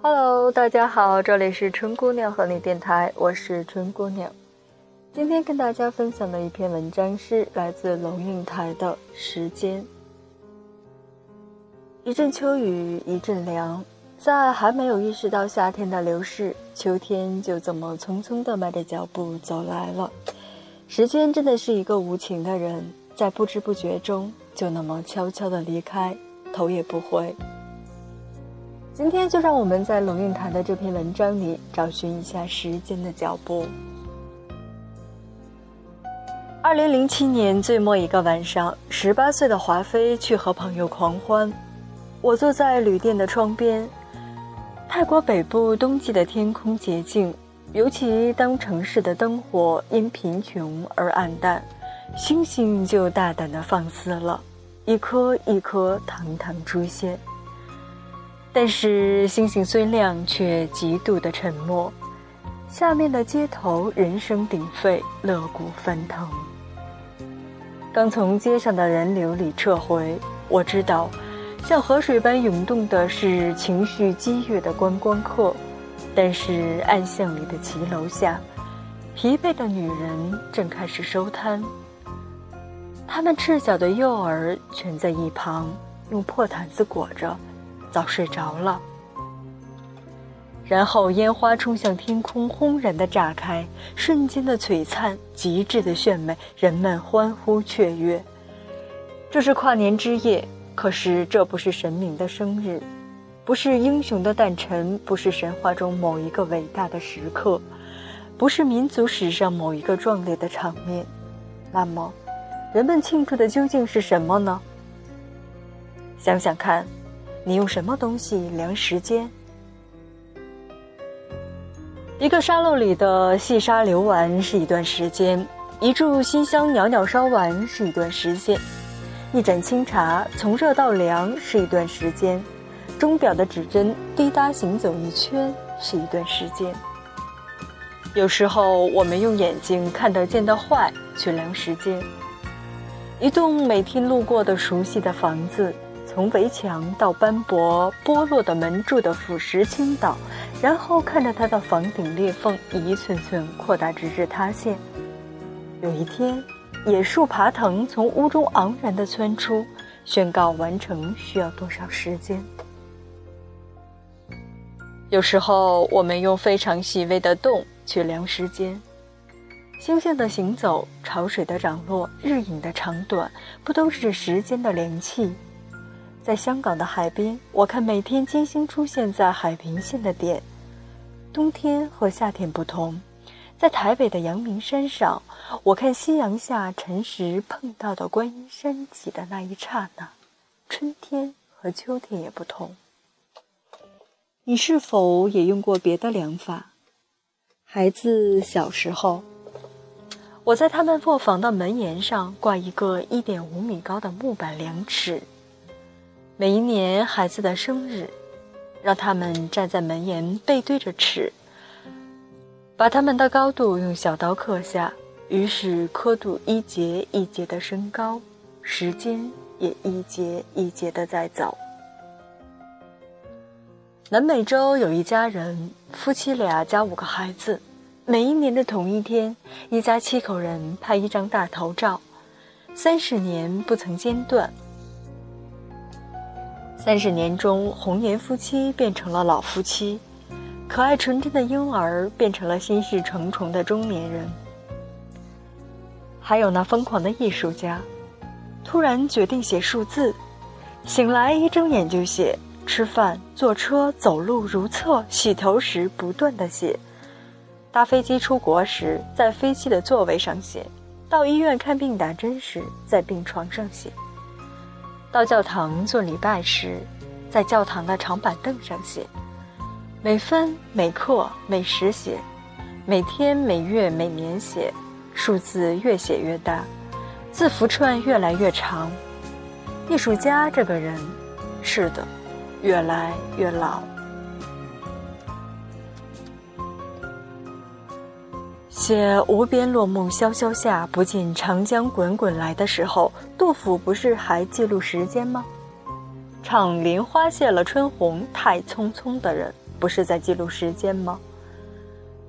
Hello，大家好，这里是春姑娘和你电台，我是春姑娘。今天跟大家分享的一篇文章是来自龙应台的《时间》。一阵秋雨一阵凉，在还没有意识到夏天的流逝，秋天就这么匆匆地迈着脚步走来了。时间真的是一个无情的人，在不知不觉中就那么悄悄地离开，头也不回。今天就让我们在龙应台的这篇文章里找寻一下时间的脚步。二零零七年最末一个晚上，十八岁的华妃去和朋友狂欢，我坐在旅店的窗边。泰国北部冬季的天空洁净，尤其当城市的灯火因贫穷而暗淡，星星就大胆的放肆了，一颗一颗堂堂出现。但是星星虽亮，却极度的沉默。下面的街头人声鼎沸，乐鼓翻腾。刚从街上的人流里撤回，我知道，像河水般涌动的是情绪激越的观光客。但是暗巷里的骑楼下，疲惫的女人正开始收摊。她们赤脚的幼儿蜷在一旁，用破毯子裹着。早睡着了，然后烟花冲向天空，轰然的炸开，瞬间的璀璨，极致的炫美，人们欢呼雀跃。这是跨年之夜，可是这不是神明的生日，不是英雄的诞辰，不是神话中某一个伟大的时刻，不是民族史上某一个壮烈的场面。那么，人们庆祝的究竟是什么呢？想想看。你用什么东西量时间？一个沙漏里的细沙流完是一段时间，一炷馨香袅袅烧完是一段时间，一盏清茶从热到凉是一段时间，钟表的指针滴答行走一圈是一段时间。有时候我们用眼睛看得见的坏去量时间，一栋每天路过的熟悉的房子。从围墙到斑驳剥落的门柱的腐蚀倾倒，然后看着它的房顶裂缝一寸寸扩大，直至塌陷。有一天，野树爬藤从屋中昂然地窜出，宣告完成需要多少时间。有时候，我们用非常细微的动去量时间，星星的行走、潮水的涨落、日影的长短，不都是时间的灵气？在香港的海边，我看每天金星出现在海平线的点。冬天和夏天不同，在台北的阳明山上，我看夕阳下沉时碰到的观音山脊的那一刹那。春天和秋天也不同。你是否也用过别的量法？孩子小时候，我在他们卧房的门檐上挂一个一点五米高的木板量尺。每一年孩子的生日，让他们站在门沿背对着尺，把他们的高度用小刀刻下，于是刻度一节一节的升高，时间也一节一节的在走。南美洲有一家人，夫妻俩加五个孩子，每一年的同一天，一家七口人拍一张大头照，三十年不曾间断。三十年中，红颜夫妻变成了老夫妻，可爱纯真的婴儿变成了心事重重的中年人。还有那疯狂的艺术家，突然决定写数字，醒来一睁眼就写，吃饭、坐车、走路、如厕、洗头时不断的写，搭飞机出国时在飞机的座位上写，到医院看病打针时在病床上写。到教堂做礼拜时，在教堂的长板凳上写，每分每刻每时写，每天每月每年写，数字越写越大，字符串越来越长。艺术家这个人，是的，越来越老。写无边落木萧萧下，不尽长江滚滚来的时候，杜甫不是还记录时间吗？唱林花谢了春红太匆匆的人，不是在记录时间吗？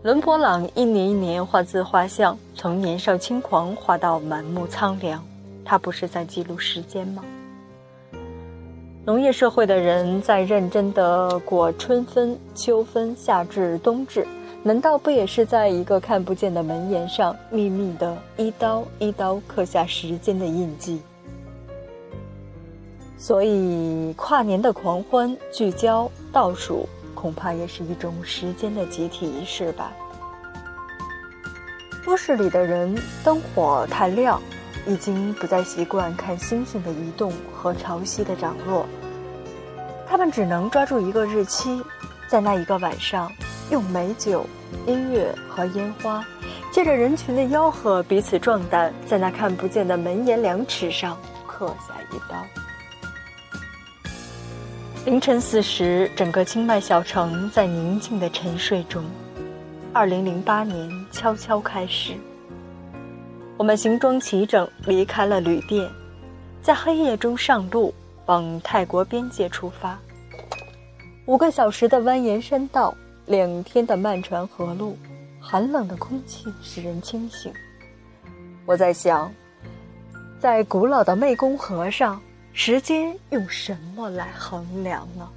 伦勃朗一年一年画自画像，从年少轻狂画到满目苍凉，他不是在记录时间吗？农业社会的人在认真的过春分、秋分、夏至、冬至，难道不也是在一个看不见的门檐上，秘密的一刀一刀刻下时间的印记？所以，跨年的狂欢、聚焦、倒数。恐怕也是一种时间的集体仪式吧。都市里的人灯火太亮，已经不再习惯看星星的移动和潮汐的涨落。他们只能抓住一个日期，在那一个晚上，用美酒、音乐和烟花，借着人群的吆喝彼此壮胆，在那看不见的门檐两尺上刻下一刀。凌晨四时，整个清迈小城在宁静的沉睡中。二零零八年悄悄开始，我们行装齐整，离开了旅店，在黑夜中上路，往泰国边界出发。五个小时的蜿蜒山道，两天的漫长河路，寒冷的空气使人清醒。我在想，在古老的湄公河上。时间用什么来衡量呢？